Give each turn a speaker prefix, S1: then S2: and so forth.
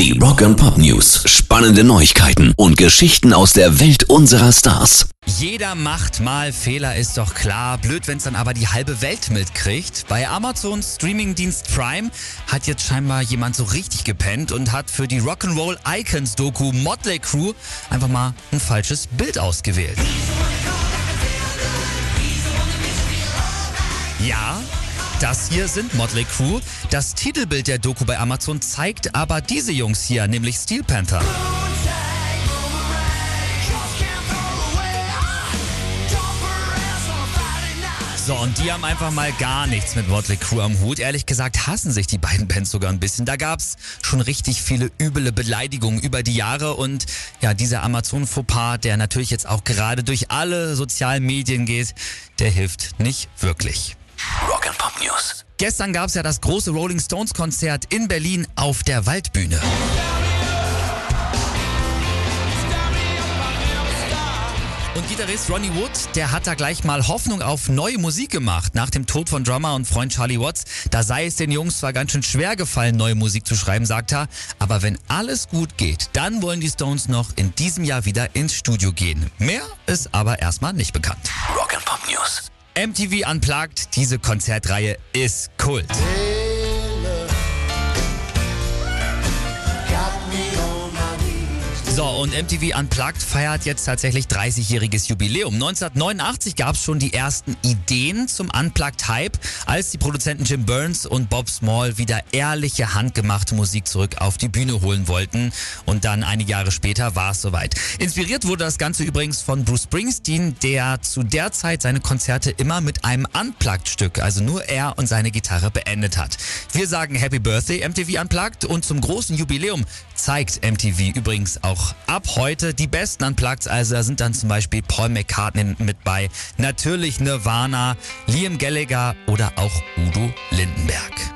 S1: Die Rock and Pop News. Spannende Neuigkeiten und Geschichten aus der Welt unserer Stars.
S2: Jeder macht mal Fehler, ist doch klar. Blöd, wenn es dann aber die halbe Welt mitkriegt. Bei Amazons Streamingdienst Prime hat jetzt scheinbar jemand so richtig gepennt und hat für die Rock'n'Roll Icons Doku Motley Crew einfach mal ein falsches Bild ausgewählt. Ja, das hier sind Motley Crew. Das Titelbild der Doku bei Amazon zeigt aber diese Jungs hier, nämlich Steel Panther. So, und die haben einfach mal gar nichts mit Motley Crew am Hut. Ehrlich gesagt hassen sich die beiden Bands sogar ein bisschen. Da gab's schon richtig viele üble Beleidigungen über die Jahre und ja, dieser Amazon-Fauxpas, der natürlich jetzt auch gerade durch alle sozialen Medien geht, der hilft nicht wirklich.
S1: Rock and Pop News.
S2: Gestern gab's ja das große Rolling Stones Konzert in Berlin auf der Waldbühne. Und Gitarrist Ronnie Wood, der hat da gleich mal Hoffnung auf neue Musik gemacht. Nach dem Tod von Drummer und Freund Charlie Watts, da sei es den Jungs zwar ganz schön schwer gefallen, neue Musik zu schreiben, sagt er, aber wenn alles gut geht, dann wollen die Stones noch in diesem Jahr wieder ins Studio gehen. Mehr ist aber erstmal nicht bekannt.
S1: Rock and Pop News.
S2: MTV Unplugged, diese Konzertreihe ist Kult. So, und MTV Unplugged feiert jetzt tatsächlich 30-jähriges Jubiläum. 1989 gab es schon die ersten Ideen zum Unplugged-Hype, als die Produzenten Jim Burns und Bob Small wieder ehrliche, handgemachte Musik zurück auf die Bühne holen wollten. Und dann einige Jahre später war es soweit. Inspiriert wurde das Ganze übrigens von Bruce Springsteen, der zu der Zeit seine Konzerte immer mit einem Unplugged-Stück, also nur er und seine Gitarre, beendet hat. Wir sagen Happy Birthday MTV Unplugged und zum großen Jubiläum zeigt MTV übrigens ab heute die besten Unplugged. Also da sind dann zum Beispiel Paul McCartney mit bei, natürlich Nirvana, Liam Gallagher oder auch Udo Lindenberg.